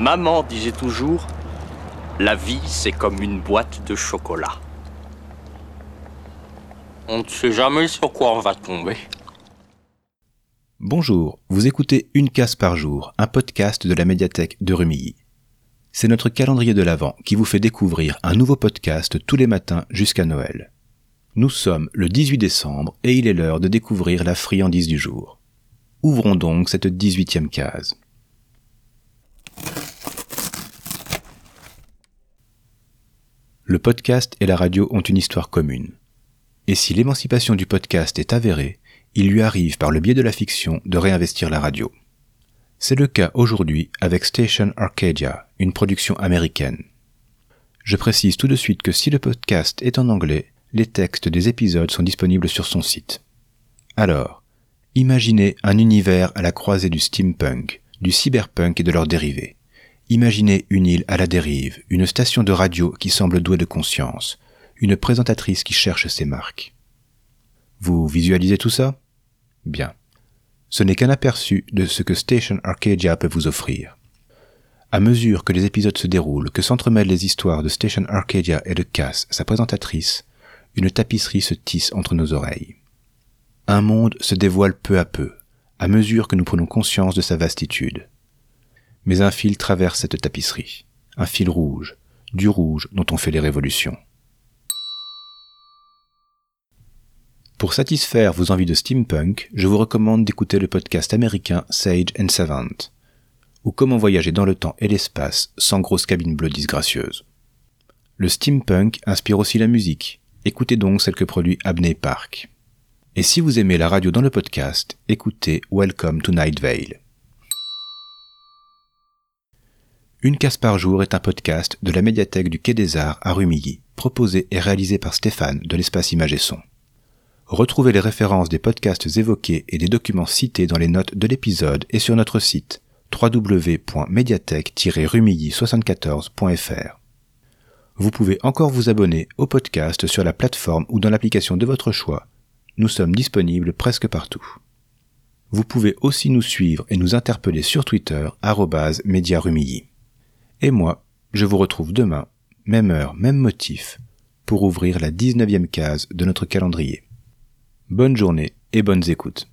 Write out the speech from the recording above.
Maman disait toujours, la vie c'est comme une boîte de chocolat. On ne sait jamais sur quoi on va tomber. Bonjour, vous écoutez Une case par jour, un podcast de la médiathèque de Rumilly. C'est notre calendrier de l'Avent qui vous fait découvrir un nouveau podcast tous les matins jusqu'à Noël. Nous sommes le 18 décembre et il est l'heure de découvrir la friandise du jour. Ouvrons donc cette 18e case. Le podcast et la radio ont une histoire commune. Et si l'émancipation du podcast est avérée, il lui arrive par le biais de la fiction de réinvestir la radio. C'est le cas aujourd'hui avec Station Arcadia, une production américaine. Je précise tout de suite que si le podcast est en anglais, les textes des épisodes sont disponibles sur son site. Alors, imaginez un univers à la croisée du steampunk, du cyberpunk et de leurs dérivés. Imaginez une île à la dérive, une station de radio qui semble douée de conscience, une présentatrice qui cherche ses marques. Vous visualisez tout ça? Bien. Ce n'est qu'un aperçu de ce que Station Arcadia peut vous offrir. À mesure que les épisodes se déroulent, que s'entremêlent les histoires de Station Arcadia et de Cass, sa présentatrice, une tapisserie se tisse entre nos oreilles. Un monde se dévoile peu à peu, à mesure que nous prenons conscience de sa vastitude. Mais un fil traverse cette tapisserie, un fil rouge, du rouge dont on fait les révolutions. Pour satisfaire vos envies de steampunk, je vous recommande d'écouter le podcast américain Sage and Savant, ou Comment voyager dans le temps et l'espace sans grosse cabine bleue disgracieuse. Le steampunk inspire aussi la musique, écoutez donc celle que produit Abney Park. Et si vous aimez la radio dans le podcast, écoutez Welcome to Night Vale. Une case par jour est un podcast de la médiathèque du Quai des Arts à Rumilly, proposé et réalisé par Stéphane de l'espace Image et Son. Retrouvez les références des podcasts évoqués et des documents cités dans les notes de l'épisode et sur notre site www.mediathèque-rumilly74.fr. Vous pouvez encore vous abonner au podcast sur la plateforme ou dans l'application de votre choix. Nous sommes disponibles presque partout. Vous pouvez aussi nous suivre et nous interpeller sur Twitter, @mediarumilly. Et moi, je vous retrouve demain, même heure, même motif, pour ouvrir la 19e case de notre calendrier. Bonne journée et bonnes écoutes.